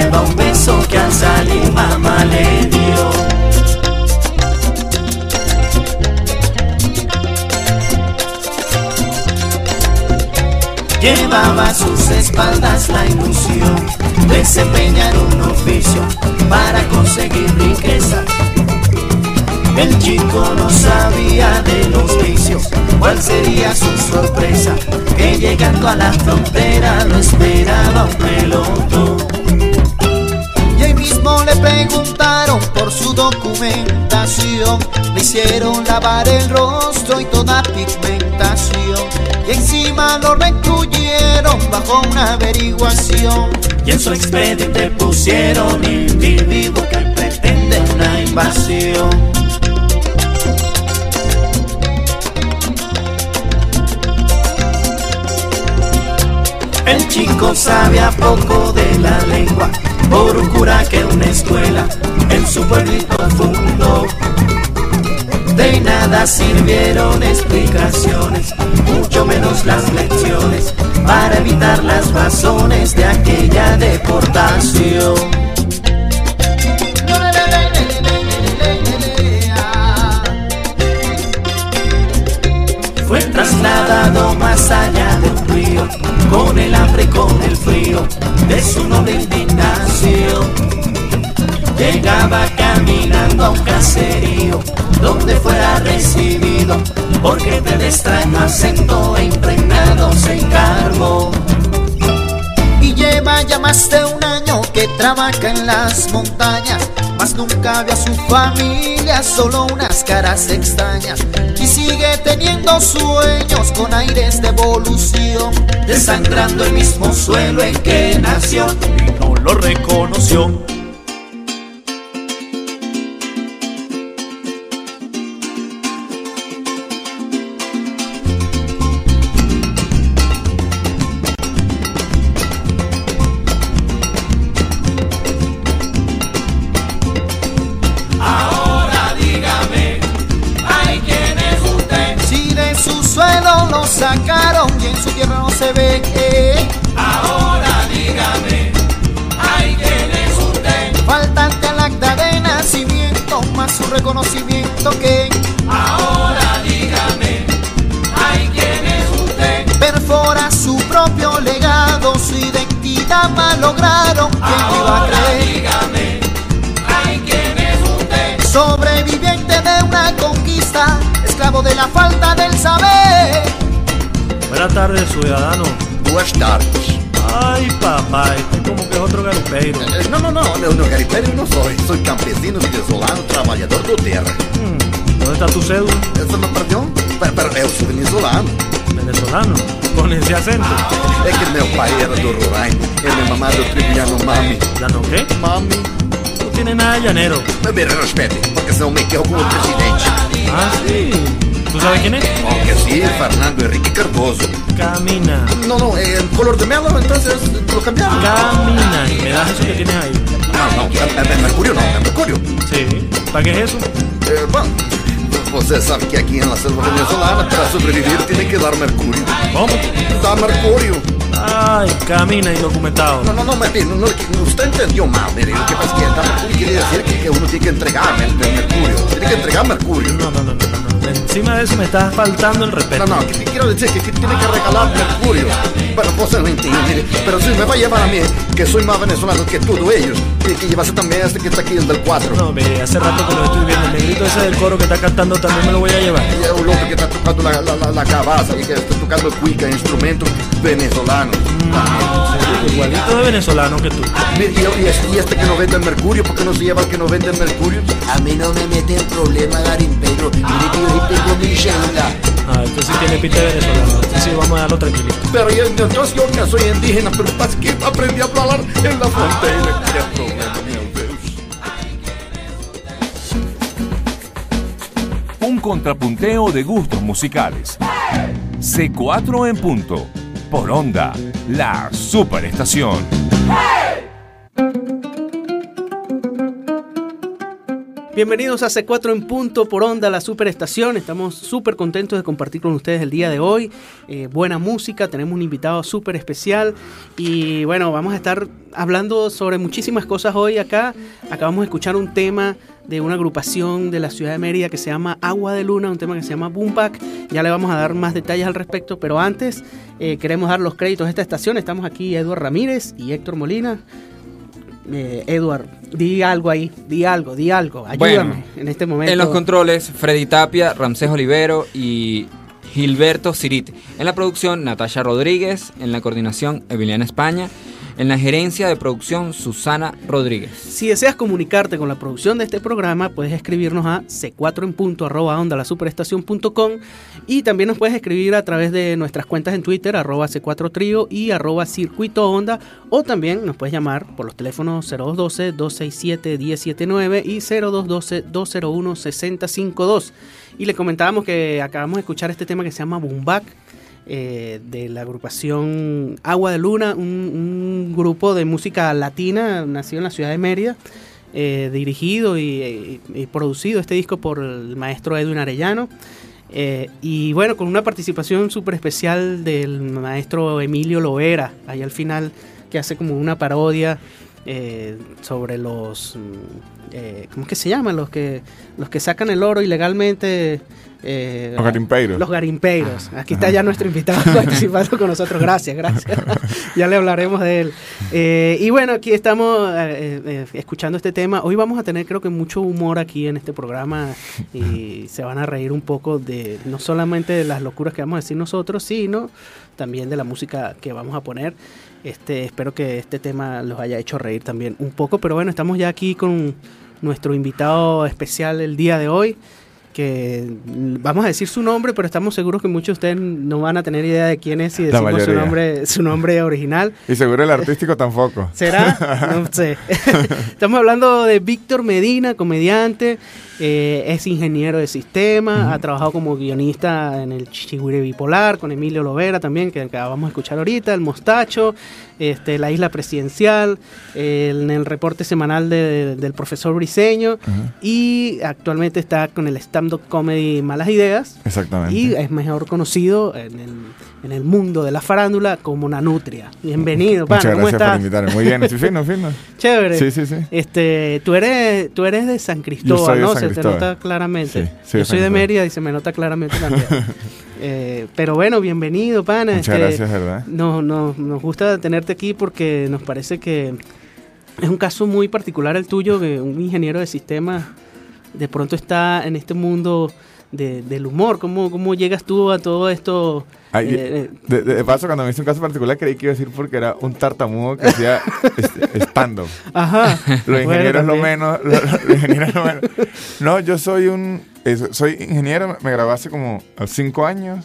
lleva un beso que al salir mamá le dio. Llevaba a sus espaldas la ilusión de desempeñar un oficio para conseguir riqueza. El chico no sabía de los vicios, cuál sería su sorpresa, que llegando a la frontera lo esperaba un pelotón. Mismo le preguntaron por su documentación, le hicieron lavar el rostro y toda pigmentación y encima lo recluyeron bajo una averiguación. Y en su expediente pusieron individuo que pretende una invasión. El chico sabía poco de la lengua, por un cura que una escuela en su pueblito fundó. De nada sirvieron explicaciones, mucho menos las lecciones, para evitar las razones de aquella deportación. Fue trasladado más allá con el hambre y con el frío de su noble indignación. Llegaba caminando a un caserío donde fuera recibido, porque te extraño acento e impregnado se encargó. Y lleva ya más de un año que trabaja en las montañas, mas nunca ve a su familia, solo unas caras extrañas. Y sigue teniendo sueños con aires de evolución, desangrando el mismo suelo en que nació y no lo reconoció. Reconocimiento que ahora dígame, hay quien es usted. Perfora su propio legado, su identidad malograron. ¿Quién iba a creer? Dígame, hay quien es usted. Sobreviviente de una conquista, esclavo de la falta del saber. Buenas tardes, ciudadano. Buenas tardes. Ay, papá, este como que es otro garipeiro. Eh, no, no, no, no, no garipeiro no soy. Soy campesino venezolano, trabajador de tierra. Hmm, ¿Dónde está tu cédula? ¿Esa me perdió? Pero, pero eu sou venezolano. ¿Venezolano? ¿Con ese acento? É que meu pai era do Roraima. E minha mamá do tribullano mami. ¿Llano qué? Mami. No tiene nada de llanero. Mire, respete, porque senão me quedo como presidente. Ah, sí. ¿Tú sabes quién es? Oh, que sí, Fernando Enrique Cardoso. Camina. No, no, el color de melo, entonces lo cambiamos. Camina. ¿Y me das eso que tienes ahí? No, no, é Mercúrio não, é Mercúrio. Sí. ¿Para qué es eso? É, bom, você sabe que aqui na selva venezolana, para sobreviver, tem que dar Mercúrio. ¿Cómo? Dá Mercúrio. Ay, camina indocumentado. No, no, no, mire, no, no, usted entendió mal, mire, lo que pasa es que dar Mercúrio quiere decir que, uno tiene que entregar el, el Mercurio. Tiene que entregar Mercurio. No, no, no, no, no. Encima de eso me estás faltando el respeto. No, no, que te quiero decir que, que tiene que regalar Mercurio. Bueno, vos no entiendes, pero si me va a llevar a mí, que soy más venezolano que todos ellos, y que llevase también a este que está aquí, el del 4. No, mire, hace rato que lo estoy viendo. El negrito ese del coro que está cantando también me lo voy a llevar. Y es un loco que está tocando la, la, la, la cabaza y que está tocando cuica, instrumentos venezolanos. Igualito de venezolano que tú. Y, y este- y este que no vende el Mercurio, ¿por qué no se lleva el que no vende el Mercurio? A mí no me mete en problema, Garimpero. Mire que yo sí tengo mi. Ah, este sí tiene pinta de venezolano. Este sí, vamos a darlo tranquilito. Pero yo, entonces yo que soy indígena, pero pasa que aprendí a hablar en la frontera. Qué problema. Un contrapunteo de gustos musicales. C4 en punto. Por onda, la superestación. Bienvenidos a C4 en punto por onda, la superestación. Estamos súper contentos de compartir con ustedes el día de hoy. Eh, buena música, tenemos un invitado súper especial y bueno, vamos a estar hablando sobre muchísimas cosas hoy acá. Acabamos de escuchar un tema de una agrupación de la ciudad de Mérida que se llama Agua de Luna, un tema que se llama Boom Back. Ya le vamos a dar más detalles al respecto, pero antes eh, queremos dar los créditos a esta estación. Estamos aquí Eduardo Ramírez y Héctor Molina. Eh, Edward, di algo ahí, di algo, di algo, ayúdame Bueno, en este momento. En los controles, Freddy Tapia, Ramsés Olivero y Gilberto Cirite. En la producción, Natasha Rodríguez. En la coordinación, Emiliana España. En la gerencia de producción, Susana Rodríguez. Si deseas comunicarte con la producción de este programa, puedes escribirnos a c4 en la y también nos puedes escribir a través de nuestras cuentas en Twitter arroba c4 trío y arroba circuito o también nos puedes llamar por los teléfonos 0212-267-1079 y 0212-201-6052 y le comentábamos que acabamos de escuchar este tema que se llama Boom Back eh, de la agrupación Agua de Luna, un, grupo de música latina nacido en la ciudad de Mérida, eh, dirigido y, producido este disco por el maestro Edwin Arellano. Eh, y bueno, con una participación súper especial del maestro Emilio Loera, ahí al final, que hace como una parodia sobre los. mm, ¿Cómo es que se llaman? Los que, los que sacan el oro ilegalmente. Eh, Los garimpeiros. Los garimpeiros. Aquí está ya nuestro invitado participando con nosotros. Gracias, gracias. ya le hablaremos de él. Eh, y bueno, aquí estamos eh, escuchando este tema. Hoy vamos a tener creo que mucho humor aquí en este programa y se van a reír un poco de no solamente de las locuras que vamos a decir nosotros, sino también de la música que vamos a poner. Este, espero que este tema los haya hecho reír también un poco. Pero bueno, estamos ya aquí con nuestro invitado especial el día de hoy que vamos a decir su nombre, pero estamos seguros que muchos de ustedes no van a tener idea de quién es si decimos su nombre, su nombre original. Y seguro el artístico tampoco. ¿Será? No sé. Estamos hablando de Víctor Medina, comediante, eh, es ingeniero de sistemas, ha trabajado como guionista en el Chihuire Bipolar, con Emilio Lovera también, que acabamos de escuchar ahorita, El Mostacho, este, La Isla Presidencial, en el reporte semanal de- del profesor Briseño, y actualmente está con el stand-up comedy Malas Ideas, Exactamente. y es mejor conocido en el, en el mundo de la farándula como Nanutria. Bienvenido, pana, Muchas ¿cómo gracias por estás? invitarme. Muy bien, estoy fino, fino. Chévere. Sí, sí, sí. Este, tú eres, tú eres de San Cristóbal, soy de ¿no? San se nota claramente. Sí, Yo soy de. Mérida y se me nota claramente también. Eh, pero bueno, bienvenido, pana. Muchas Este, gracias, ¿verdad? No, no, nos gusta tenerte aquí porque nos parece que es un caso muy particular el tuyo, que un ingeniero de sistemas de pronto está en este mundo de- del humor. ¿Cómo, ¿Cómo llegas tú a todo esto? Ay, Eh, de, paso, cuando me hice un caso particular, creí que iba a decir porque era un tartamudo que hacía stand-up. Ajá. Los Bueno, ingenieros lo también. menos. lo- lo- Los ingenieros lo menos. No, yo soy un. soy ingeniero, me gradué hace como cinco años.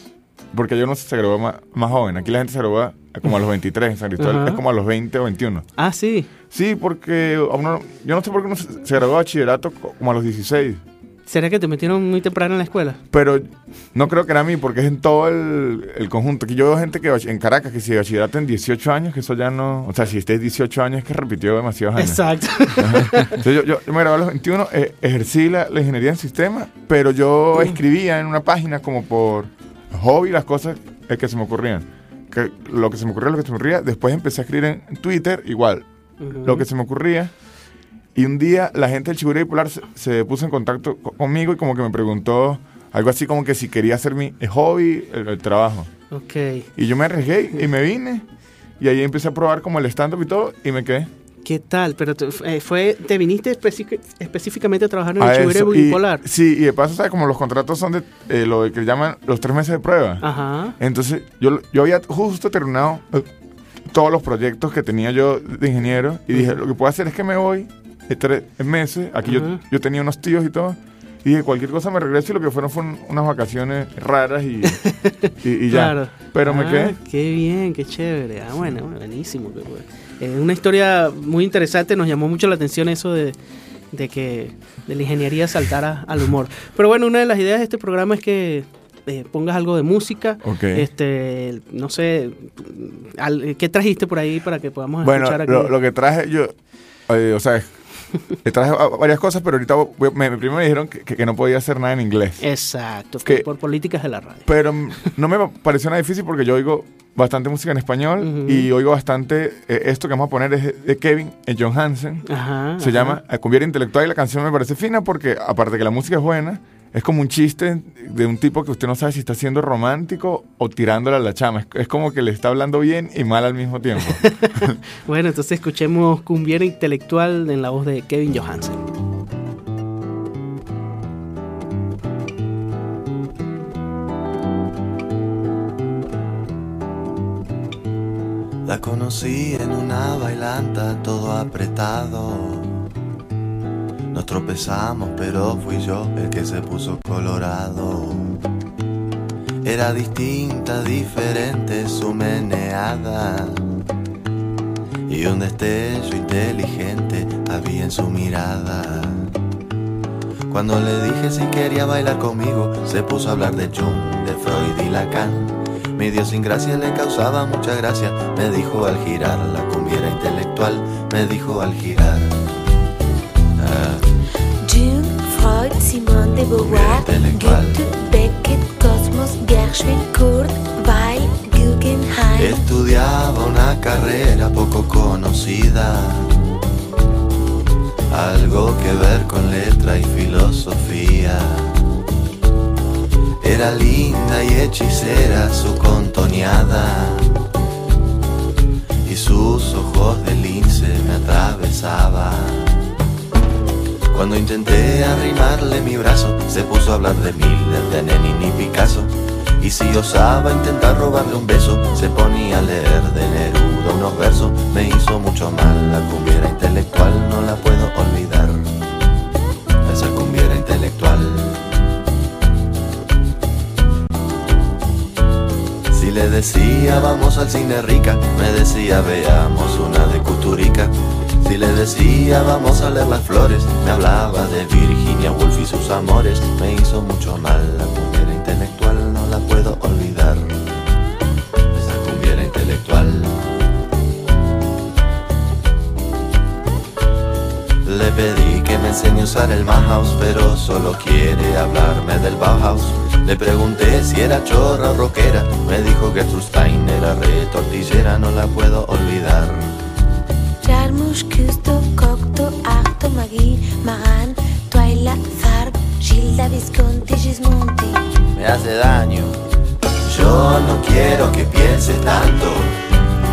Porque yo no sé, se graduó más, más joven. Aquí la gente se gradúa como a los 23. En San Cristóbal Ajá. es como a los 20 o 21. Ah, sí. Sí, porque uno- yo no sé por qué uno se, graduó de bachillerato co- como a los 16. ¿Será que te metieron muy temprano en la escuela? Pero no creo que era a mí, porque es en todo el, el conjunto. Que yo veo gente que en Caracas que si bachillerato en 18 años, que eso ya no. O sea, si estés 18 años, es que repitió demasiados años. Exacto. Entonces, yo, yo- yo me gradué a los 21, eh, ejercí la, la ingeniería en sistemas, pero yo escribía en una página como por hobby las cosas eh, que se me ocurrían. Que lo que se me ocurría, lo que se me ocurría. Después empecé a escribir en, en Twitter, igual, lo que se me ocurría. Y un día la gente del Chigure Bipolar se, se puso en contacto co- conmigo y como que me preguntó algo así como que si quería hacer mi hobby, el, el trabajo. Ok. Y yo me arriesgué y me vine. Y ahí empecé a probar como el stand-up y todo y me quedé. ¿Qué tal? Pero eh, fue, te viniste específicamente a trabajar en el a eso. Y- bipolar. sí, y de paso, ¿sabes? Como los contratos son de eh, lo que llaman los tres meses de prueba. Ajá. Entonces, yo, yo había justo terminado eh, todos los proyectos que tenía yo de ingeniero y dije, lo que puedo hacer es que me voy tres meses. Aquí yo, yo tenía unos tíos y todo. Y dije, cualquier cosa me regreso y lo que fueron fueron unas vacaciones raras y, y, y ya. Claro. Pero me Ah, quedé. Qué bien, qué chévere. Ah, bueno, buenísimo. Eh, una historia muy interesante, nos llamó mucho la atención eso de, de que de la ingeniería saltara al humor. Pero bueno, una de las ideas de este programa es que eh, pongas algo de música. Ok. Este, no sé, al- ¿qué trajiste por ahí para que podamos Bueno, escuchar aquí? lo, lo que traje yo, eh, o sea, Traje varias cosas, pero ahorita voy- me, primero me dijeron que, no podía hacer nada en inglés. Exacto, Que- por políticas de la radio. Pero no me pareció nada difícil porque yo oigo bastante música en español y oigo bastante. eh, esto que vamos a poner es de- Kevin eh, John Hansen. Ajá. Se ajá. llama Cumbiera Intelectual y la canción me parece fina porque, aparte que la música es buena, es como un chiste de un tipo que usted no sabe si está siendo romántico o tirándole a la chama. Es, es como que le está hablando bien y mal al mismo tiempo. Bueno, entonces escuchemos Cumbiera Intelectual en la voz de Kevin Johansen. La conocí en una bailanta todo apretado. Tropezamos, pero fui yo el que se puso colorado. Era distinta, diferente su meneada. Y un destello inteligente había en su mirada. Cuando le dije si quería bailar conmigo, se puso a hablar de Jung, de Freud y Lacan. Mi idiosincrasia le causaba mucha gracia. Me dijo al girar, la cumbiera intelectual. Me dijo al girar. Ah, Simone de Beauvoir. Goethe, Beckett, Cosmos, Gershwin, Kurt, Weil, Guggenheim. Estudiaba una carrera poco conocida. Algo que ver con letra y filosofía. Era linda y hechicera su contoneada. Y sus ojos de lince me atravesaban. Cuando intenté arrimarle mi brazo, se puso a hablar de Miller, de Lenin y Picasso. Y si osaba intentar robarle un beso, se ponía a leer de Neruda unos versos. Me hizo mucho mal, la cumbiera intelectual no la puedo olvidar. Esa cumbiera intelectual. Si le decía vamos al cine rica, me decía veamos una de Cuturica. Si le decía vamos a leer las flores, me hablaba de Virginia Woolf y sus amores. Me hizo mucho mal, la cumbiera intelectual no la puedo olvidar. Esa cumbiera intelectual. Le pedí que me enseñe a usar el Bauhaus, pero solo quiere hablarme del Bauhaus. Le pregunté si era chorra o rockera, me dijo que Stein era re tortillera, no la puedo olvidar. Jarmusch, Küster, Cocteau, Arto, Magui, Maran, Twyla, Farb, Gilda, Visconti, Gismonti. Me hace daño. Yo no quiero que pienses tanto,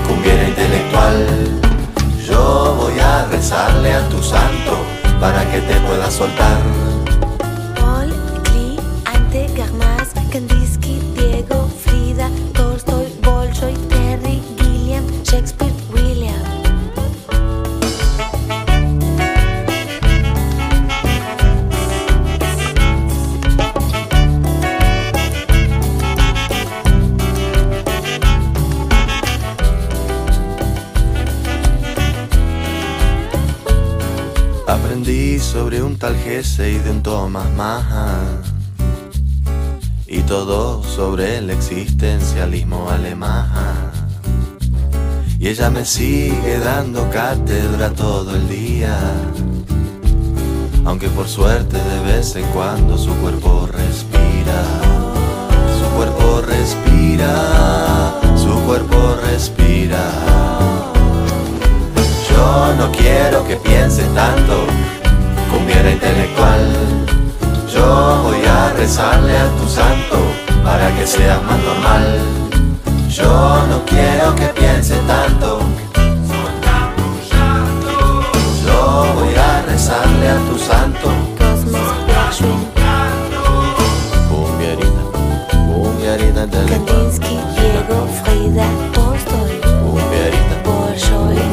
cumbiera intelectual. Yo voy a rezarle a tu santo para que te pueda soltar. Paul, Klee, Ante, Garmas, Aprendí sobre un tal Gese y de un Thomas Mann. Y todo sobre el existencialismo alemán. Y ella me sigue dando cátedra todo el día. Aunque por suerte de vez en cuando su cuerpo respira. Su cuerpo respira. Su cuerpo respira yo no quiero que pienses tanto, cumbiera intelectual. Yo voy a rezarle a tu santo para que seas más normal. Yo no quiero que pienses tanto. Yo voy a rezarle a tu santo. Cumbierita, cumbierita intelectual. Kandinsky, Diego, Frida,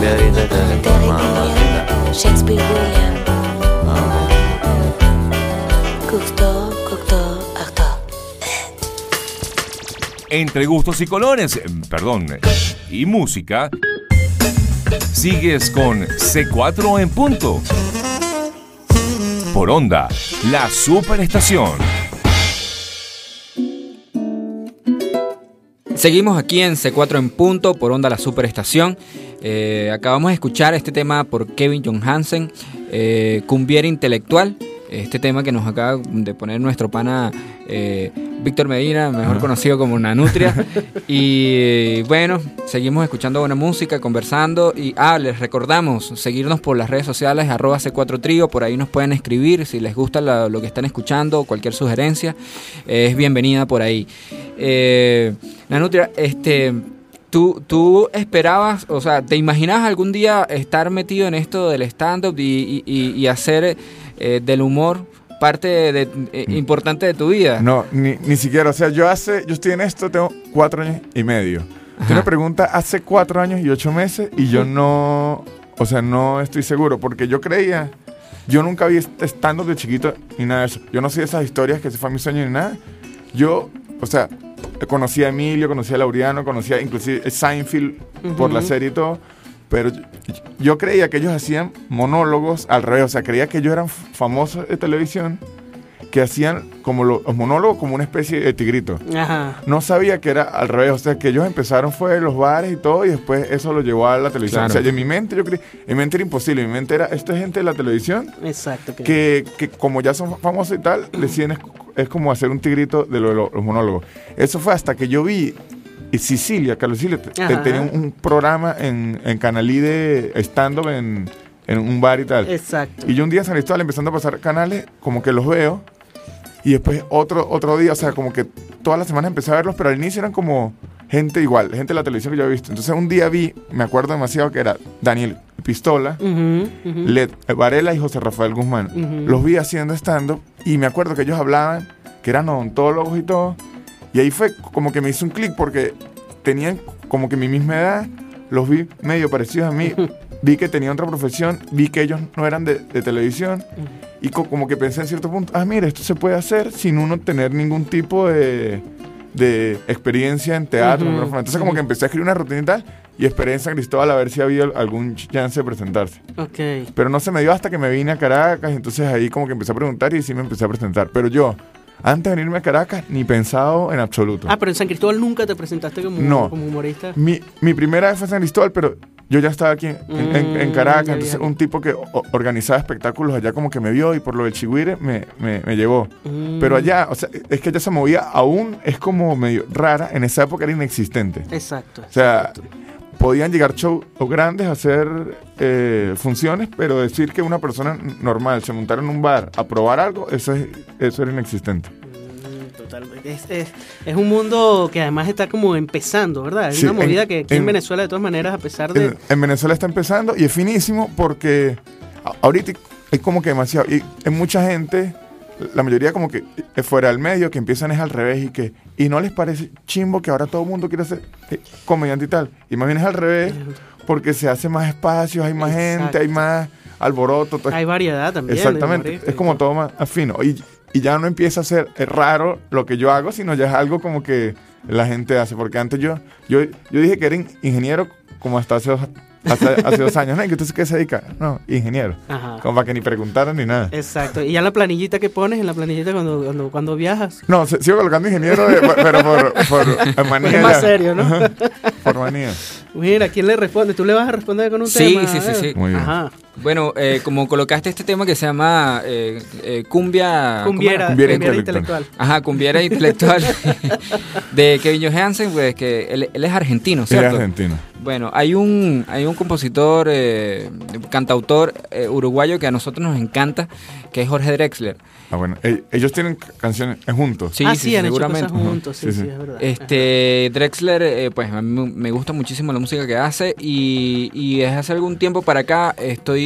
Mamacita. Shakespeare, William. Vamos. Artaud. Entre gustos y colores, eh, perdón, y música, sigues con C4 en punto. Por onda, la superestación. Seguimos aquí en C4 en punto por onda la superestación. Eh, acabamos de escuchar este tema por Kevin John Hansen. eh, Cumbiera Intelectual, este tema que nos acaba de poner nuestro pana eh, Víctor Medina, mejor conocido como Nanutria. y bueno, seguimos escuchando buena música, conversando. Y ah, les recordamos seguirnos por las redes sociales, arroba C4 Trío, por ahí nos pueden escribir si les gusta la- lo que están escuchando, cualquier sugerencia, eh, es bienvenida por ahí. Eh, Nanutria, este. ¿Tú, ¿Tú esperabas, o sea, te imaginabas algún día estar metido en esto del stand-up y, y- hacer eh, del humor parte de, eh, importante de tu vida? No, ni, ni siquiera. O sea, yo hace, yo estoy en esto, tengo cuatro años y medio. Tú me preguntas hace cuatro años y ocho meses y yo no, o sea, no estoy seguro porque yo creía, yo nunca vi stand-up de chiquito ni nada de eso. Yo no sé esas historias que se fue a mi sueño ni nada. Yo, o sea, conocí a Emilio, conocí a Laureano, conocía inclusive a Seinfeld por la serie y todo. Pero yo, yo creía que ellos hacían monólogos al revés. O sea, creía que ellos eran famosos de televisión que hacían como lo- los monólogos como una especie de tigrito. Ajá. No sabía que era al revés, o sea, que ellos empezaron fue en los bares y todo y después eso lo llevó a la televisión. Claro. O sea, en mi mente yo creí, en mi mente era imposible, en mi mente era, esta gente de la televisión Exacto. que- que, que como ya son famosos y tal, deciden es, es como hacer un tigrito de lo- de lo- los monólogos. Eso fue hasta que yo vi y Sicilia, Carlos Sicilia, tenía un, un programa en, en Canalí de stand-up en, en un bar y tal. Exacto. Y yo un día en San Cristóbal empezando a pasar canales, como que los veo. Y después otro, otro día, o sea, como que todas las semanas empecé a verlos, pero al inicio eran como gente igual, gente de la televisión que yo había visto. Entonces un día vi, me acuerdo demasiado que era Daniel Pistola. Led Varela y José Rafael Guzmán. Los vi haciendo stand-up y me acuerdo que ellos hablaban, que eran odontólogos y todo. Y ahí fue como que me hizo un clic porque tenían como que mi misma edad, los vi medio parecidos a mí. Vi que tenían otra profesión, vi que ellos no eran de, de televisión y co- como que pensé en cierto punto, ah, mira, esto se puede hacer sin uno tener ningún tipo de, de experiencia en teatro. Ujú, micrófono. Entonces como que empecé a escribir una rutina y tal y esperé en San Cristóbal a ver si había algún chance de presentarse. Ok. Pero no se me dio hasta que me vine a Caracas, entonces ahí como que empecé a preguntar y sí me empecé a presentar. Pero yo, antes de venirme a Caracas, ni pensado en absoluto. Ah, pero en San Cristóbal nunca te presentaste como, No. como humorista. Mi, mi primera vez fue en San Cristóbal, pero yo ya estaba aquí en, en- en Mm, Caracas. entonces un tipo que organizaba espectáculos allá como que me vio y por lo del chigüire me, me, me llevó. Mm. Pero allá, o sea, es que ella se movía aún, es como medio rara. En esa época era inexistente. Exacto. O sea, podían llegar shows grandes a hacer eh, funciones, pero decir que una persona normal se montara en un bar a probar algo, eso, es, eso era inexistente. Totalmente. Es, es- es un mundo que además está como empezando, ¿verdad? Es Sí, una movida en- que aquí en, en- Venezuela, de todas maneras, a pesar de. En, en Venezuela está empezando y es finísimo porque ahorita hay como que demasiado. Y hay mucha gente, la mayoría como que es fuera del medio, que empiezan es al revés y que y no les parece chimbo que ahora todo el mundo quiere ser eh, comediante y tal. Y más bien es al revés porque se hace más espacios, hay más gente, hay más alboroto. Hay variedad también. Exactamente, es como todo más fino. Y, y ya no empieza a ser eh, raro lo que yo hago, sino ya es algo como que la gente hace. Porque antes yo, yo, yo dije que era in- ingeniero como hasta hace dos, hace, hace dos años. ¿no? ¿Y que usted qué se dedica? No, ingeniero. Ajá. Como para que ni preguntaran ni nada. Exacto. Y ya la planillita que pones, en la planillita cuando, cuando, cuando viajas. No, se- sigo colocando ingeniero, de- pero por, por manía. Es más serio, ¿no? Ajá, por manía. Mira, ¿quién le responde? ¿Tú le vas a responder con un Sí, tema? sí, sí, sí. Muy bien. Ajá. Bueno, eh, como colocaste este tema que se llama eh, eh, Cumbia... ¿cómo Cumbiera, era? Cumbiera cumbiera intelectual. intelectual. Ajá, Cumbiera Intelectual de Kevin Johansen, pues que él, él es argentino, Él es ¿cierto? argentino. Bueno, hay un, hay un compositor, eh, cantautor eh, uruguayo que a nosotros nos encanta, que es Jorge Drexler. Ah, bueno. Ellos tienen canciones juntos. Sí, ah, sí, sí, han seguramente. hecho cosas juntos. Sí, Sí, sí, sí. es verdad. Este, Drexler, eh, pues a mí me gusta muchísimo la música que hace y, y desde hace algún tiempo para acá estoy,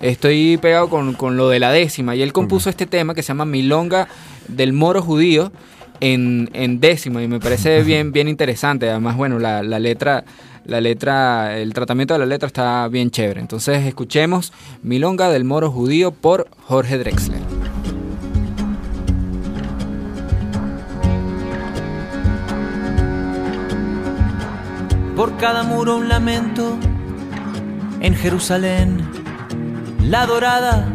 estoy pegado con, con lo de la décima y él compuso este tema que se llama Milonga del Moro Judío en, en décima y me parece bien, bien interesante. Además, bueno, la, la letra... La letra, el tratamiento de la letra está bien chévere. Entonces escuchemos Milonga del Moro Judío por Jorge Drexler. Por cada muro un lamento en Jerusalén, la dorada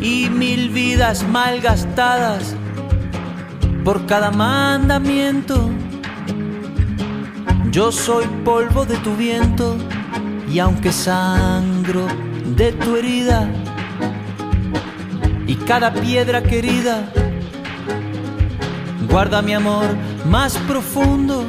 y mil vidas mal gastadas por cada mandamiento. Yo soy polvo de tu viento Y aunque sangro de tu herida y cada piedra querida, guarda mi amor más profundo.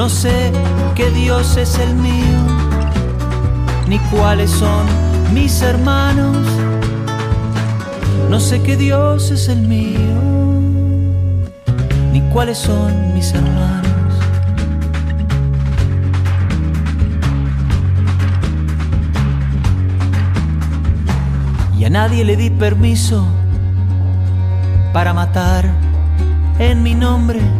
No sé qué Dios es el mío, ni cuáles son mis hermanos. No sé qué Dios es el mío, ni cuáles son mis hermanos. Y a nadie le di permiso para matar en mi nombre.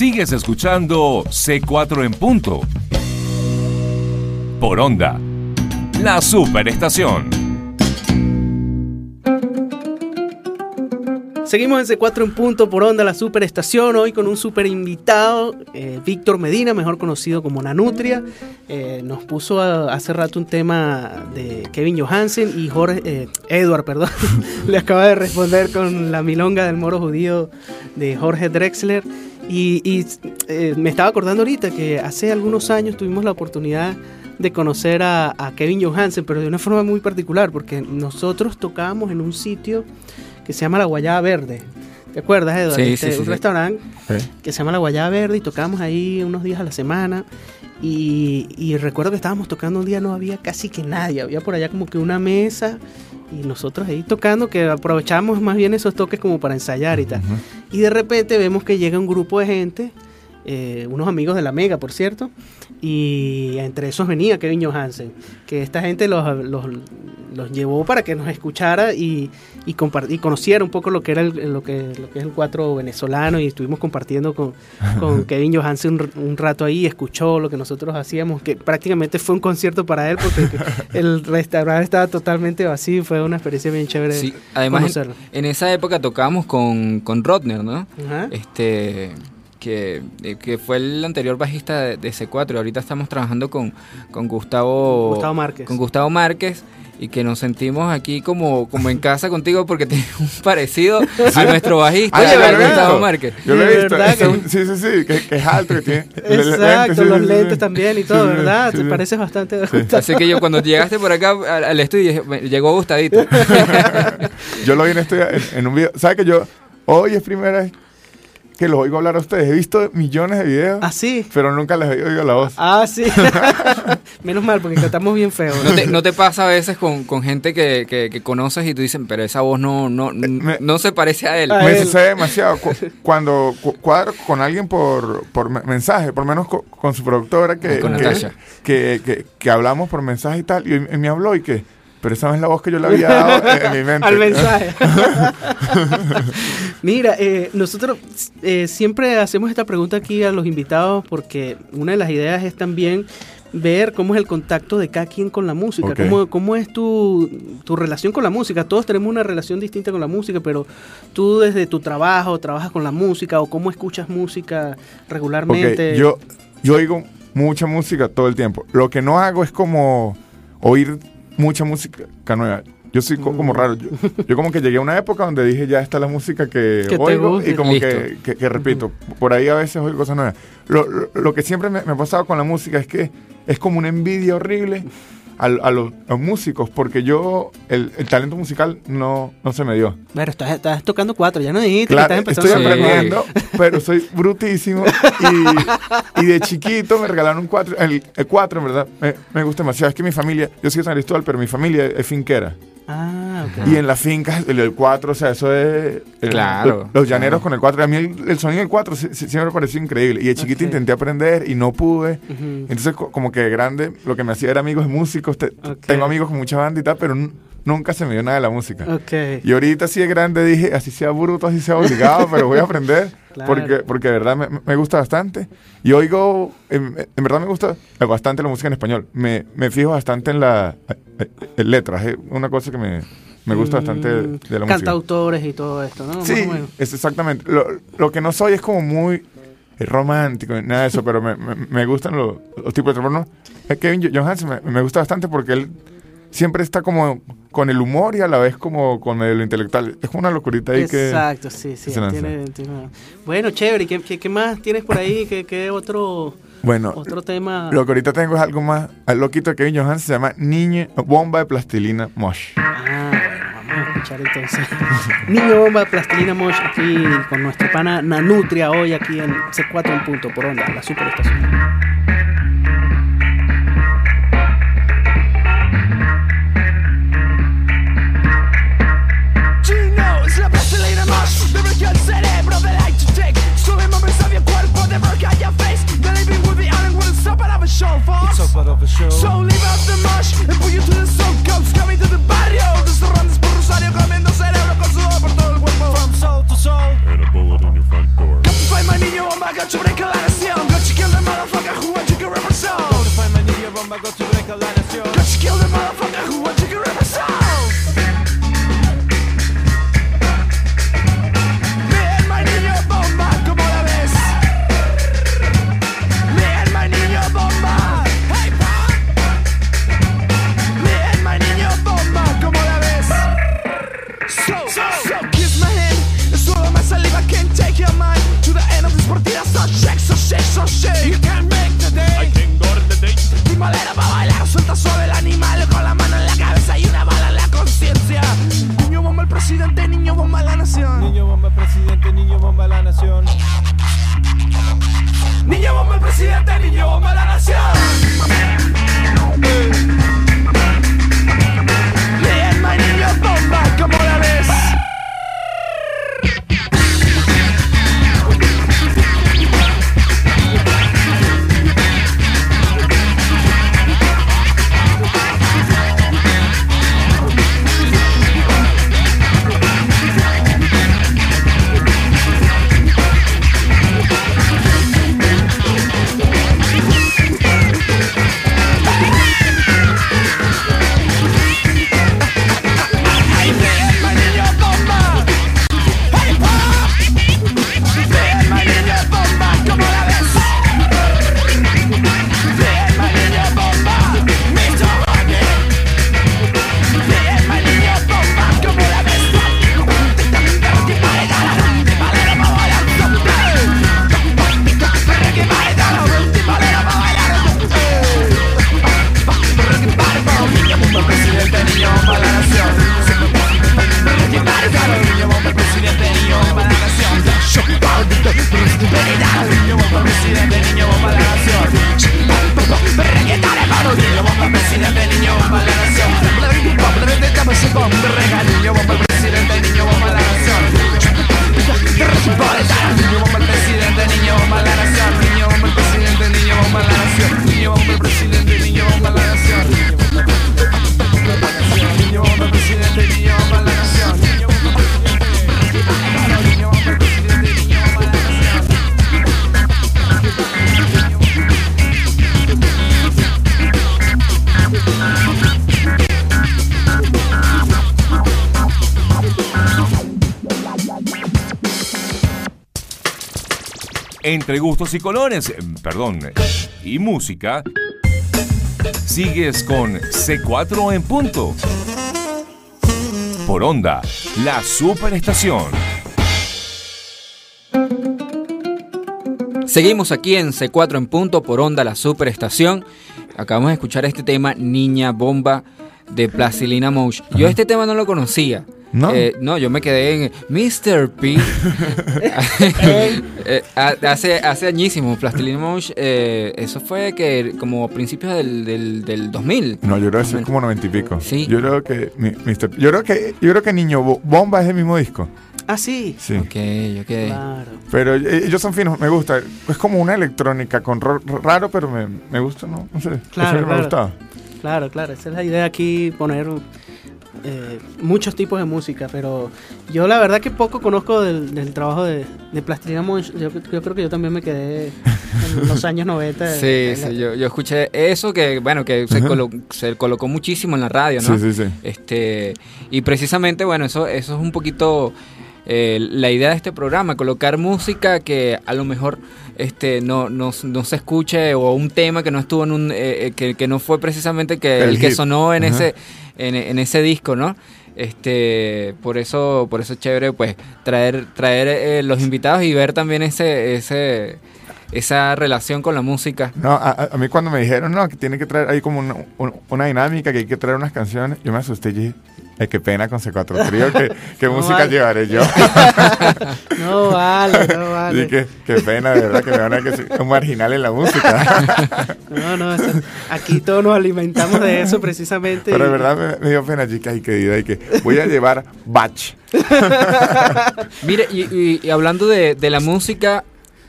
Sigues escuchando C4 en punto. Por onda. La superestación. Seguimos en C4 en punto por onda, la superestación, hoy con un super invitado, eh, Víctor Medina, mejor conocido como Nanutria. Eh, nos puso a- hace rato un tema de Kevin Johansen y Jorge, eh, Edward, perdón, le acaba de responder con la milonga del moro judío de Jorge Drexler. Y, y, eh, me estaba acordando ahorita que hace algunos años tuvimos la oportunidad de conocer a, a Kevin Johansen, pero de una forma muy particular, porque nosotros tocábamos en un sitio que se llama La Guayaba Verde. ¿Te acuerdas, Eduardo? Sí, Este, sí, sí, un restaurante que se llama La Guayaba Verde y tocábamos ahí unos días a la semana. Y, y recuerdo que estábamos tocando un día, no había casi que nadie, había por allá como que una mesa y nosotros ahí tocando, que aprovechamos más bien esos toques como para ensayar y tal. Y de repente vemos que llega un grupo de gente, eh, unos amigos de la Mega, por cierto, y entre esos venía Kevin Johansen, que esta gente los, los, los llevó para que nos escuchara y, y, y conociera un poco lo que era el, lo que, lo que es el cuatro venezolano y estuvimos compartiendo con, con Kevin Johansen un, un rato ahí, escuchó lo que nosotros hacíamos, que prácticamente fue un concierto para él porque el restaurante estaba totalmente vacío y fue una experiencia bien chévere Sí, además en, en esa época tocábamos con, con Rodner, ¿no? Ajá. Este que, eh, que fue el anterior bajista de, de C4 y ahorita estamos trabajando con, con Gustavo, Gustavo Márquez. con Gustavo Márquez y que nos sentimos aquí como, como en casa contigo porque tiene un parecido a nuestro bajista, lo he Gustavo. Márquez. Yo lo he visto. es un- sí, sí, sí, que, que es alto, que tiene. Exacto, sí, los sí, sí, lentes sí. también y todo, sí, ¿verdad? sí, Te sí. pareces bastante a Gustavo. Así que yo cuando llegaste por acá al, al estudio dije, "Me- llegó Gustavito. Yo lo vi en, estudio, en, en un video. ¿Sabes que yo hoy es primera vez que los oigo hablar a ustedes? He visto millones de videos, Ah, sí. pero nunca les he oído la voz. Ah, sí. Menos mal, porque cantamos bien feo. ¿No te, no te pasa a veces con, con gente que, que- que conoces y tú dices, pero esa voz no, no, me- no se parece a él? A Me él. sucede demasiado cu- cuando cu- cuadro con alguien por, por me- mensaje, por lo menos co- con, su productora que, Con que, que, que- que hablamos por mensaje y tal, y, y me habló y que, pero esa no es la voz que yo le había dado en, mi mente. Al mensaje. Mira, eh, nosotros eh, siempre hacemos esta pregunta aquí a los invitados porque una de las ideas es también ver cómo es el contacto de cada quien con la música, cómo, cómo es tu, tu relación con la música. Todos tenemos una relación distinta con la música, pero tú desde tu trabajo trabajas con la música o cómo escuchas música regularmente. yo, yo oigo mucha música todo el tiempo. Lo que no hago es como oír mucha música nueva. Yo soy co- Mm. como raro. Yo, yo como que llegué a una época donde dije, ya está la música que, oigo y como que- que repito. Por ahí a veces oigo cosas nuevas. Lo, lo- lo que siempre me, me ha pasado con la música es que es como una envidia horrible a, a los, a los músicos porque yo, el, el talento musical no, no se me dio. Pero estás, estás tocando cuatro, ya no dijiste Claro, que estás empezando estoy aprendiendo, pero soy brutísimo. Y, y de chiquito me regalaron un cuatro. El, el cuatro, en verdad, me, me gusta demasiado. Es que mi familia, yo soy de San Cristóbal, pero mi familia es finquera. Ah, ok. Y en las fincas, el, el cuatro, o sea, eso es. el- Claro, Los llaneros claro. con el cuatro. A mí el, el sonido del cuatro sí- sí- siempre me pareció increíble. Y de chiquito intenté aprender y no pude. Entonces, co- como que de grande, lo que me hacía era amigos de músicos. Te-. Tengo amigos con mucha banda y tal, pero nunca se me dio nada de la música. Ok. Y ahorita así de grande dije, así sea bruto, así sea obligado, pero voy a aprender. Claro. Porque, porque de verdad me, me gusta bastante. Y oigo, en, en verdad me gusta bastante la música en español. Me, me fijo bastante en la en letras. Es una cosa que me, me gusta bastante de, Mm, la música. Cantautores y todo esto, ¿no? Sí, es exactamente. Lo, lo que no soy es como muy romántico, nada de eso, pero me, me- me gustan los, los tipos de trombones. Kevin Johansen me, me gusta bastante porque él siempre está como con el humor y a la vez como con el intelectual. Es una locurita ahí que... Exacto, sí, sí. tiene- tiene- Bueno, chévere. ¿y ¿Qué, qué, qué más tienes por ahí? ¿Qué, qué otro, Bueno, otro tema? lo que ahorita tengo es algo más al loquito de Kevin Johansen, se llama Niña Bomba de Plastilina Mosh. Ah, bueno, vamos a escuchar entonces. Niño Bomba, Plastilina Mosh, aquí con nuestro pana Nanutria, hoy aquí en C4 en punto, por onda, la superestación. Show for It's all of a show. So leave out the mush and put you to the soul coast Coming to the barrio Desde Randes por Rosario Comiendo cerebro con sudor por todo el cuerpo From soul to soul. and a bullet in your front door. Got to find my niño bomba Got to break a la nación Got to kill the motherfucker Who want you to represent Go to find my niña bomba, go to break a la nación. Got to kill the motherfucker Who want suave el animal con la mano en la cabeza y una bala en la conciencia. Niño bomba el presidente, niño bomba la nación. Niño bomba presidente, niño bomba la nación. Niño bomba el presidente, niño bomba la nación. Bien, Entre gustos y colores, perdón, y música, sigues con C4 en punto. Por onda, la superestación. Seguimos aquí en C4 en punto por onda la superestación. Acabamos de escuchar este tema Niña Bomba de Plastilina Mosh. Yo este tema no lo conocía. ¿No? Eh, no, yo me quedé en Mr. P. Eh, ha- hace, hace añísimo, Plastilina Mosh, eh, eso fue que como a principios del, del, del 2000. No, yo creo que es como noventa y pico. Sí. Yo creo que mi- Mr. Yo creo que yo creo que Niño Bo- Bomba es el mismo disco. Ah, sí. Sí. Ok, ok. Claro. Pero ellos son finos, me gusta. Es como una electrónica con ro- raro, pero me, me gusta, ¿no? No sé. Claro, Eso me claro. gustaba. Claro, claro. Esa es la idea aquí, poner eh, muchos tipos de música. Pero yo la verdad que poco conozco del, del trabajo de, de Plastilina Mosh. Yo, yo creo que yo también me quedé en los años 90. Sí, En la- sí, yo, yo escuché eso que, bueno, que se, colo- se colocó muchísimo en la radio, ¿no? Sí, sí, sí. Este, y precisamente, bueno, eso, eso es un poquito eh, la idea de este programa, colocar música que a lo mejor este, no, no, no se escuche o un tema que no estuvo en un, eh, eh, que, que no fue precisamente que, El el, que sonó en Ajá. ese, en, ese disco, ¿no? Este, por eso, por eso es chévere, pues, traer, traer eh, los invitados y ver también ese, ese, esa relación con la música. No, a, mí cuando me dijeron, no, que tiene que traer ahí como un- una dinámica, que hay que traer unas canciones, yo me asusté y dije, "Ay, qué pena con C4 Trío, ¿qué, qué No música vale. llevaré yo? No vale, no vale. Y que, qué pena, de verdad, que me van a decir un marginal en la música. No, no, eso- aquí todos nos alimentamos de eso precisamente. Pero de verdad me, me dio pena, chicas, y querida, y que voy a llevar batch. Mire, y, y- y hablando de, de la música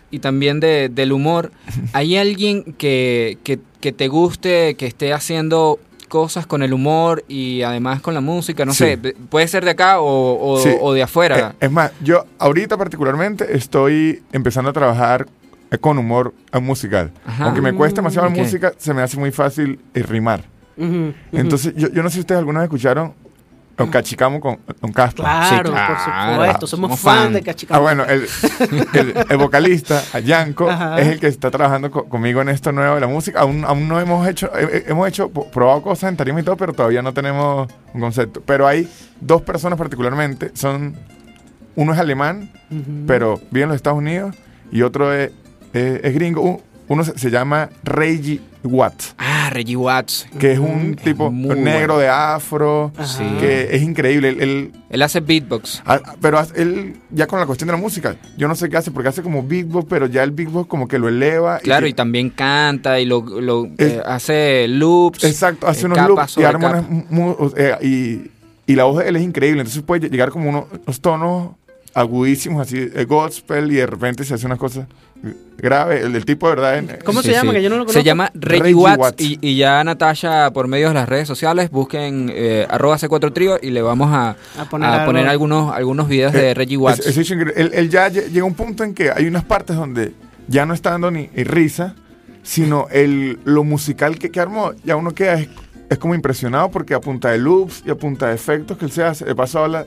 y también de- del humor, ¿hay alguien que, que- que te guste, que esté haciendo cosas con el humor y además con la música? No Sí. sé, de- puede ser de acá o, o- Sí. o de afuera. Eh, es más, yo ahorita particularmente estoy empezando a trabajar con humor eh, musical. Ajá. Aunque me cuesta demasiado la música, se me hace muy fácil eh, rimar. Entonces, yo, yo no sé si ustedes alguna vez escucharon o Cachicamo con, con Caspa. Claro, por supuesto, somos fan de Cachicamo. Ah, bueno, el, el- el vocalista, Yanko, es el que está trabajando co- conmigo en esto nuevo de la música. Aún, aún no hemos hecho, hemos hecho, probado cosas en tarima y todo, pero todavía no tenemos un concepto. Pero hay dos personas particularmente, son, uno es alemán, pero vive en los Estados Unidos, y otro es, es- es gringo. Un- Uno se, se llama Reggie Watts. Ah, Reggie Watts. Que es un tipo muy negro bueno. de afro, Sí. que es increíble. Él, él- Él hace beatbox. Ah, pero él, ya con la cuestión de la música, yo no sé qué hace, porque hace como beatbox, pero ya el beatbox como que lo eleva. Claro, y también canta y lo, lo, Es- eh, hace loops. Exacto, hace eh, unos loops y arma unas y, y la voz de él es increíble, entonces puede llegar como unos, unos tonos agudísimos, así, eh, gospel, y de repente se hace unas cosas graves. El, el tipo de verdad... en- ¿Cómo Sí, se llama? sí. Que yo no lo Se conozco. llama Reggie, Reggie Watts, Watts. Y, y ya Natasha por medio de las redes sociales busquen eh, arroba C4 Trío y le vamos a, A poner a poner algunos, algunos videos de Eh, Reggie es- Watts. es increíble. él, él ya lle- llega a un punto en que hay unas partes donde ya no está dando ni ni risa, sino el, lo musical que, que armó, ya uno queda es, es como impresionado porque a punta de loops y a punta de efectos que él se hace, de paso habla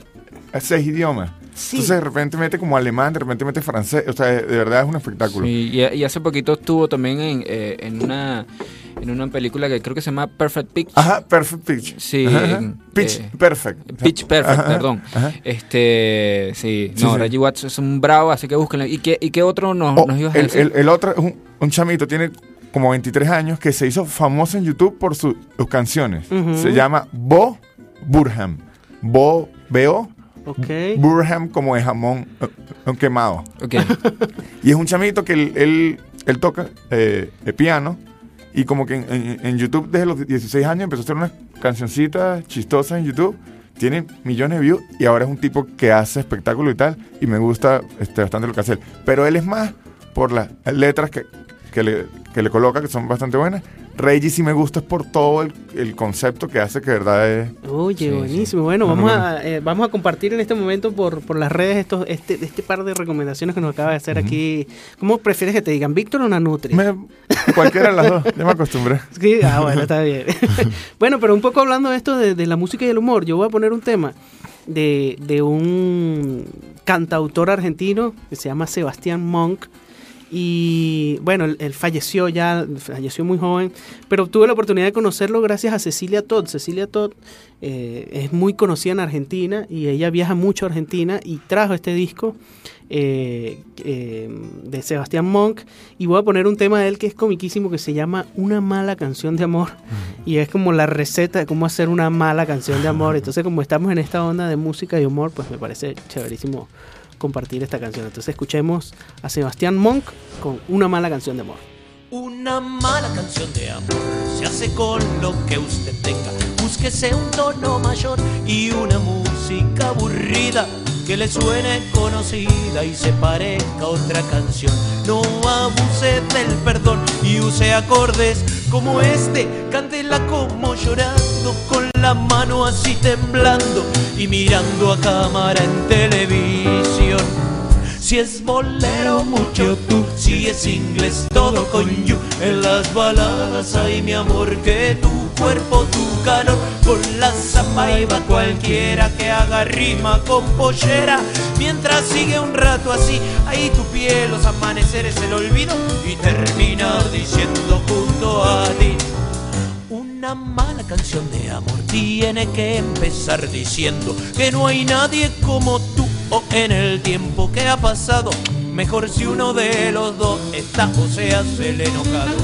seis idiomas. Sí. Entonces de repente mete como alemán, de repente mete francés, o sea, de, de verdad es un espectáculo. Sí, y, y hace poquito estuvo también en, eh, en una en una película que creo que se llama Perfect Pitch. Ajá, Perfect Pitch. Sí, Ajá, ajá. en, Pitch eh, Perfect. Pitch Perfect, Ajá, perdón. Este, sí, no, sí. Reggie Watts es un bravo, así que búsquenlo. ¿Y qué, y qué otro nos, Oh, nos ibas a decir? el- el otro es un, un chamito, tiene como 23 años, que se hizo famoso en YouTube por su- sus canciones. Se llama Bo Burham. Bo, B-O, Ok. Burham como de jamón eh, eh, quemado. Ok. Y es un chamito que él, él, él toca eh, el piano y como que en, en- en YouTube desde los 16 años empezó a hacer unas cancioncitas chistosas en YouTube. Tiene millones de views y ahora es un tipo que hace espectáculo y tal. Y me gusta este, bastante lo que hace él. Pero él es más por las letras que, que, le, que le coloca, que son bastante buenas. Reggie sí me gusta es por todo el, el concepto que hace, que de verdad es... Oye, Sí, buenísimo. Bueno, vamos a, eh, vamos a compartir en este momento por, por las redes estos, este, este par de recomendaciones que nos acaba de hacer aquí. ¿Cómo prefieres que te digan, Víctor o Nanutri? Me- cualquiera de las dos, ya me acostumbré. Sí, ah, bueno, está bien. bueno, pero un poco hablando de esto de, de la música y el humor, yo voy a poner un tema de, de un cantautor argentino que se llama Sebastián Monk. Y bueno, él, él falleció ya, falleció muy joven, pero tuve la oportunidad de conocerlo gracias a Cecilia Todd. Cecilia Todd eh, es muy conocida en Argentina y ella viaja mucho a Argentina y trajo este disco eh, eh, de Sebastián Monk. Y voy a poner un tema de él que es comiquísimo que se llama Una mala canción de amor. Y es como la receta de cómo hacer una mala canción de amor. Entonces, como estamos en esta onda de música y humor, pues me parece chéverísimo compartir esta canción. Entonces, escuchemos a Sebastián Monk con Una mala canción de amor. Una mala canción de amor se hace con lo que usted tenga. Búsquese un tono mayor y una música aburrida que le suene conocida y se parezca a otra canción. No abuse del perdón y use acordes como este. Cántela como llorando, con la mano así temblando y mirando a cámara en televisión. Si es bolero, mucho tú. Si es inglés, todo con you. En las baladas hay mi amor, que tu cuerpo, tu calor. Con la zapa y va cualquiera que haga rima con pollera. Mientras sigue un rato así, ahí tu piel, los amaneceres, el olvido. Y terminar diciendo junto a ti. Una mala canción de amor tiene que empezar diciendo que no hay nadie como tú o en el tiempo que ha pasado. Mejor si uno de los dos está o se hace el enojado.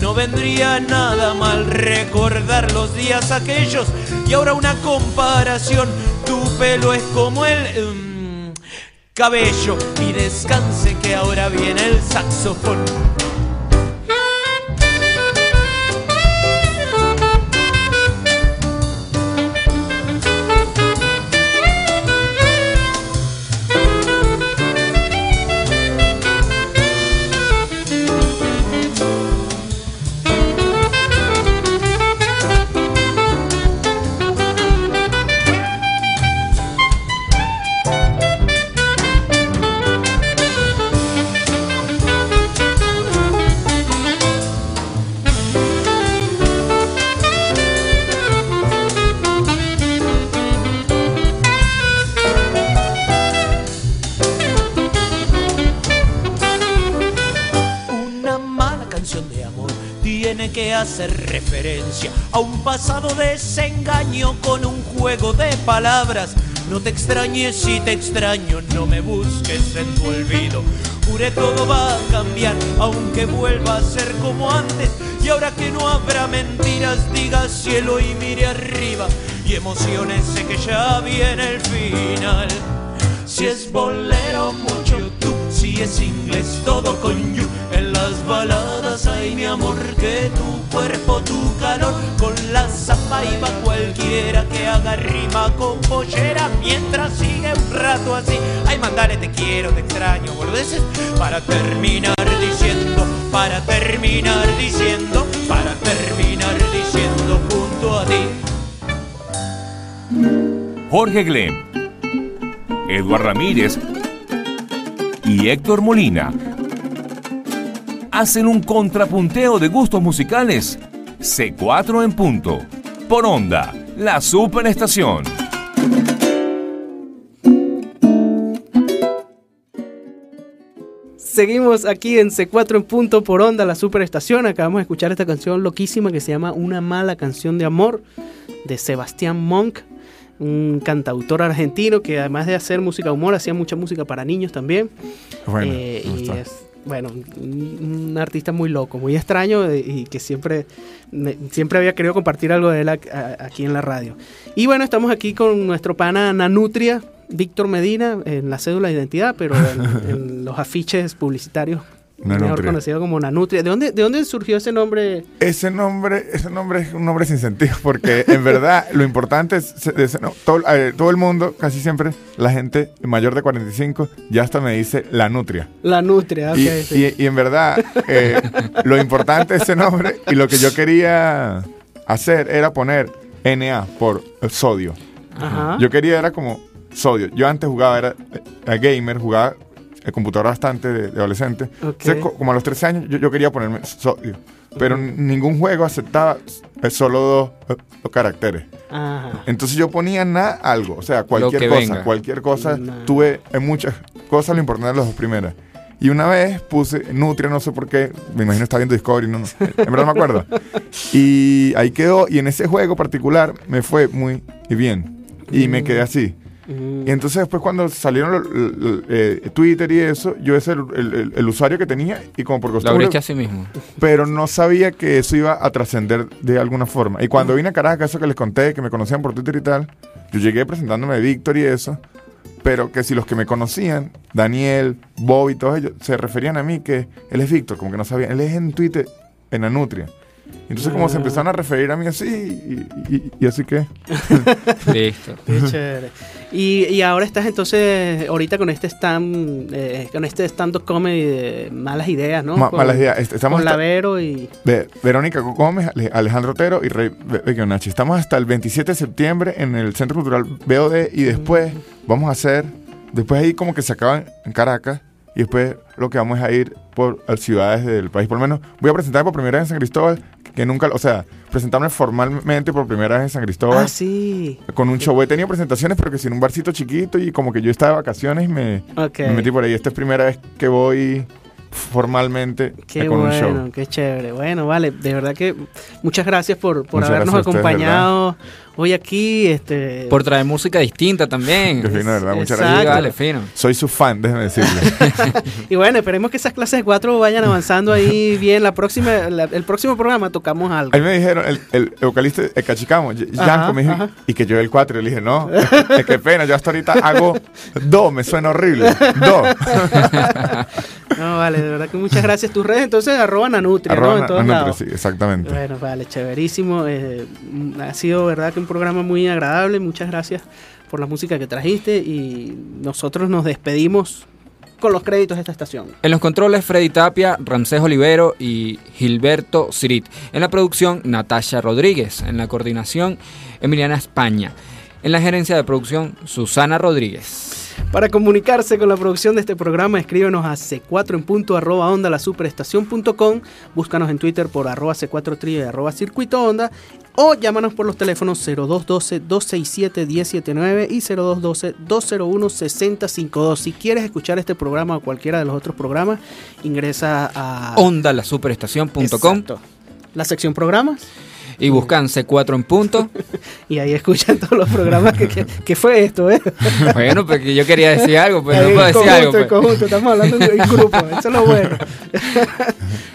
No vendría nada mal recordar los días aquellos y ahora una comparación. Tu pelo es como el mm, cabello y descanse que ahora viene el saxofón. Hacer referencia a un pasado desengaño con un juego de palabras. No te extrañes si te extraño, no me busques en tu olvido. Juré todo va a cambiar, aunque vuelva a ser como antes. Y ahora que no habrá mentiras, diga cielo y mire arriba. Y emociones que ya viene el final. Si es bolero, mucho tú. Si es inglés, todo con you. En las baladas hay mi amor, que tu cuerpo, tu calor. Con la zapa va cualquiera que haga rima con pollera. Mientras sigue un rato así, ay, mandale te quiero, te extraño, boludeces. Para terminar diciendo, para terminar diciendo, para terminar diciendo junto a ti. Jorge Glem, Eduard Ramírez y Héctor Molina hacen un contrapunteo de gustos musicales. C4 en punto. Por onda, la superestación. Seguimos aquí en C4 en punto por onda, la superestación. Acabamos de escuchar esta canción loquísima que se llama Una mala canción de amor de Sebastián Monk, un cantautor argentino que además de hacer música humor hacía mucha música para niños también. Bueno, Eh, bueno, un, un artista muy loco, muy extraño eh, y que siempre, me- siempre había querido compartir algo de él a- aquí en la radio. Y bueno, estamos aquí con nuestro pana Nanutria, Víctor Medina, en la cédula de identidad, pero en, en los afiches publicitarios, mejor conocido como Nanutria. ¿De dónde, ¿De dónde surgió ese nombre? Ese nombre, ese nombre es un nombre sin sentido, porque en verdad lo importante es, es- es- no, todo, eh, todo el mundo, casi siempre, la gente mayor de 45, ya hasta me dice la nutria. La Nutria, ok, y, sí. y- y en verdad, eh, lo importante es ese nombre y lo que yo quería hacer era poner NA por sodio. Ajá. Yo quería, era como sodio. Yo antes jugaba, era, era gamer, jugaba el computador bastante de, de adolescente. Entonces, co- como a los 13 años, yo, yo quería ponerme sodio. Pero ningún juego aceptaba eh, solo dos eh, dos caracteres. Ajá. Entonces yo ponía na algo, o sea, cualquier cosa, venga. cualquier cosa. Tuve en muchas cosas lo importante de las dos primeras. Y una vez puse Nutria, no sé por qué, me imagino estaba viendo Discovery, no, no, en verdad no me acuerdo. Y ahí quedó, y en ese juego particular me fue muy bien. Y me quedé así. Y entonces después cuando salieron lo- lo- lo- eh, Twitter y eso, yo ese el, el- el usuario que tenía y como por Lo costumbre... a sí mismo. Pero no sabía que eso iba a trascender de alguna forma. Y cuando vine a Caracas, eso que les conté, que me conocían por Twitter y tal, yo llegué presentándome de Víctor y eso, pero que si los que me conocían, Daniel, Bob y todos ellos, se referían a mí que él es Víctor, como que no sabían, él es en Twitter, en Anutria. Entonces como se Ah. empezaron a referir a mí así, y, y- y así que... Listo. Qué chévere. Y, y ahora estás entonces, ahorita con este stand, eh, con este stand-up comedy de malas ideas, ¿no? Ma- Con- malas ideas. Est- Estamos con Lavero y... Ve- Verónica Gómez, Ale- Alejandro Otero y Rey Be- Bequionachi. Estamos hasta el 27 de septiembre en el Centro Cultural BOD y después vamos a hacer, después ahí como que se acaban en Caracas y después lo que vamos a ir por ciudades del país. Por lo menos voy a presentar por primera vez en San Cristóbal, que nunca, o sea, presentarme formalmente por primera vez en San Cristóbal. Ah, sí. Con un show. He tenido presentaciones, pero que sin un barcito chiquito y como que yo estaba de vacaciones y me, me metí por ahí. Esta es primera vez que voy formalmente Qué con un show. bueno, qué chévere. Bueno, vale, de verdad que muchas gracias por, por Muchas habernos gracias a ustedes, acompañado hoy aquí. Este, Por traer música distinta también. Qué fino, verdad, muchas Exacto. gracias. Vale, fino. Soy su fan, déjeme decirle. Y bueno, esperemos que esas clases de cuatro vayan avanzando ahí bien. La próxima, la- el próximo programa tocamos algo. Ahí me dijeron, el, el vocalista, el cachicamo, Yanko, me dijo, ajá. y que yo el 4. Y le dije, no, es que pena, yo hasta ahorita hago do, me suena horrible. Do. No, vale, de verdad que muchas gracias. Tus redes, entonces, arroba nanutria, Arroba ¿no? En todos Nanutria, lados. sí, exactamente. Bueno, vale, chéverísimo. Eh, mm, ha sido, verdad, que un programa muy agradable. Muchas gracias por la música que trajiste y nosotros nos despedimos con los créditos de esta estación. En los controles, Freddy Tapia, Ramsés Olivero y Gilberto Cirit. En la producción, Natasha Rodríguez. En la coordinación, Emiliana España. En la gerencia de producción, Susana Rodríguez. Para comunicarse con la producción de este programa, escríbenos a c4 en punto arroba onda la superestación.com, búscanos en Twitter por arroba c4 tri y arroba circuito onda o llámanos por los teléfonos 0212-267-1079 y 0212-201-6052. Si quieres escuchar este programa o cualquiera de los otros programas, ingresa a Onda la superestación.com Exacto. la sección programas y buscan C4 en punto. y ahí escuchan todos los programas que, que, que fue esto, ¿eh? Bueno, porque yo quería decir algo, pues no puedo decir conjunto, algo. en pues. conjunto, estamos hablando en grupo, eso es lo bueno.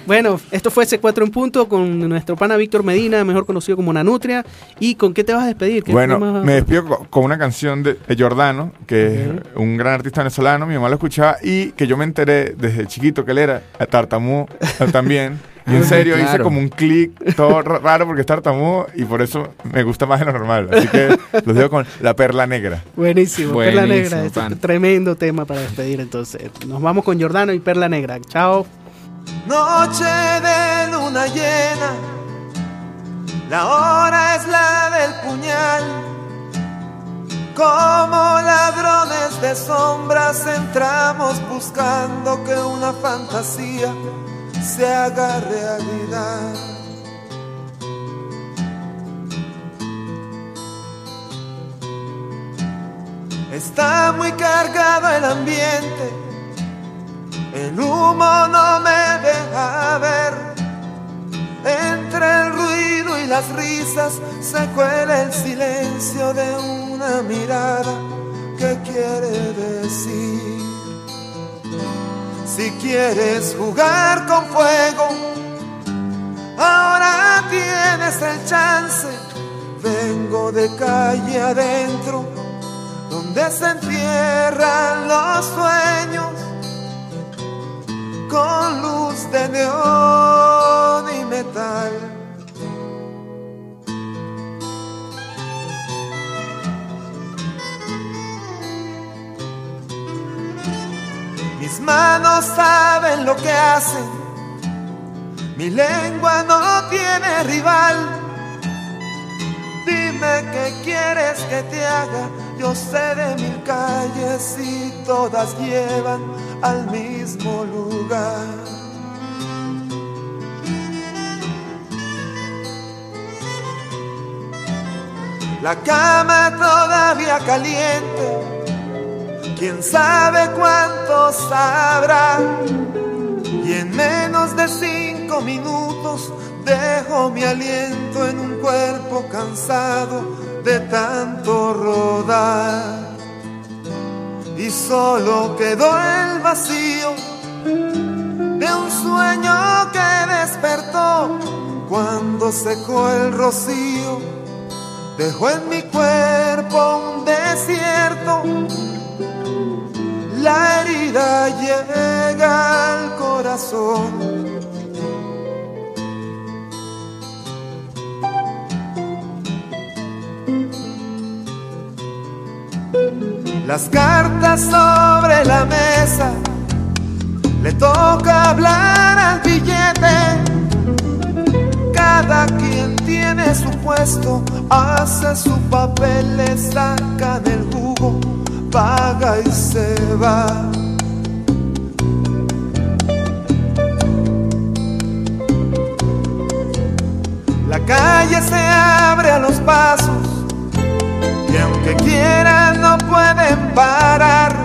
bueno, esto fue C4 en punto con nuestro pana Víctor Medina, mejor conocido como Nanutria. ¿Y con qué te vas a despedir? ¿Qué Bueno, me despido co- con una canción de Giordano, que es un gran artista venezolano, mi mamá lo escuchaba y que yo me enteré desde chiquito que él era tartamudo también. Y en serio hice como un clic todo ra- raro porque es tartamudo y por eso me gusta más de lo normal. Así que los dejo con La Perla Negra. Buenísimo, Perla Negra, este pan. tremendo tema para despedir entonces. Nos vamos con Jordano y Perla Negra. Chao. Noche de luna llena, la hora es la del puñal. Como ladrones de sombras entramos buscando que una fantasía se haga realidad. Está muy cargado el ambiente, el humo no me deja ver. Entre el ruido y las risas se cuela el silencio de una mirada que quiere decir. Si quieres jugar con fuego, ahora tienes el chance. Vengo de calle adentro, donde se entierran los sueños con luz de neón y metal. Mis manos saben lo que hacen, mi lengua no tiene rival. Dime qué quieres que te haga, yo sé de mil calles y todas llevan al mismo lugar. La cama todavía caliente, quién sabe cuántos habrá. Y en menos de cinco minutos dejo mi aliento en un cuerpo cansado de tanto rodar. Y solo quedó el vacío de un sueño que despertó cuando secó el rocío. Dejó en mi cuerpo un desierto. La herida llega al corazón. Las cartas sobre la mesa, le toca hablar al billete. Cada quien tiene su puesto, hace su papel, le sacan el jugo, paga y se va. La calle se abre a los pasos y aunque quieran no pueden parar.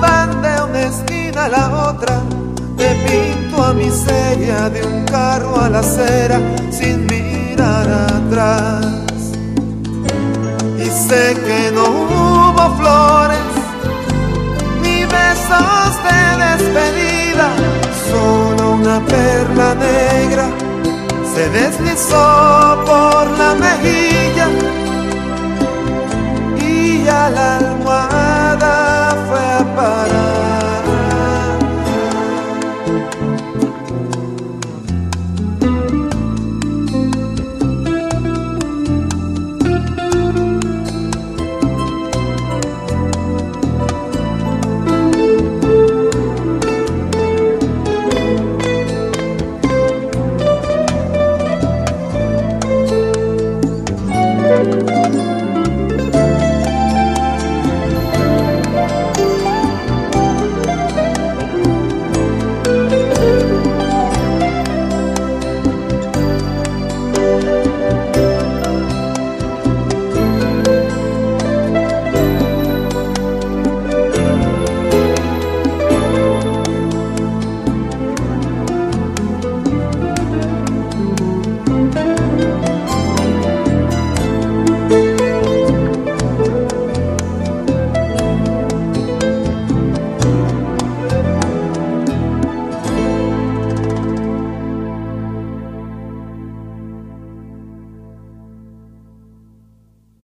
Van de una esquina a la otra, te pinto a miseria de un carro a la acera sin mirar atrás. Y sé que no flores, ni besos de despedida, solo una perla negra se deslizó por la mejilla y al alma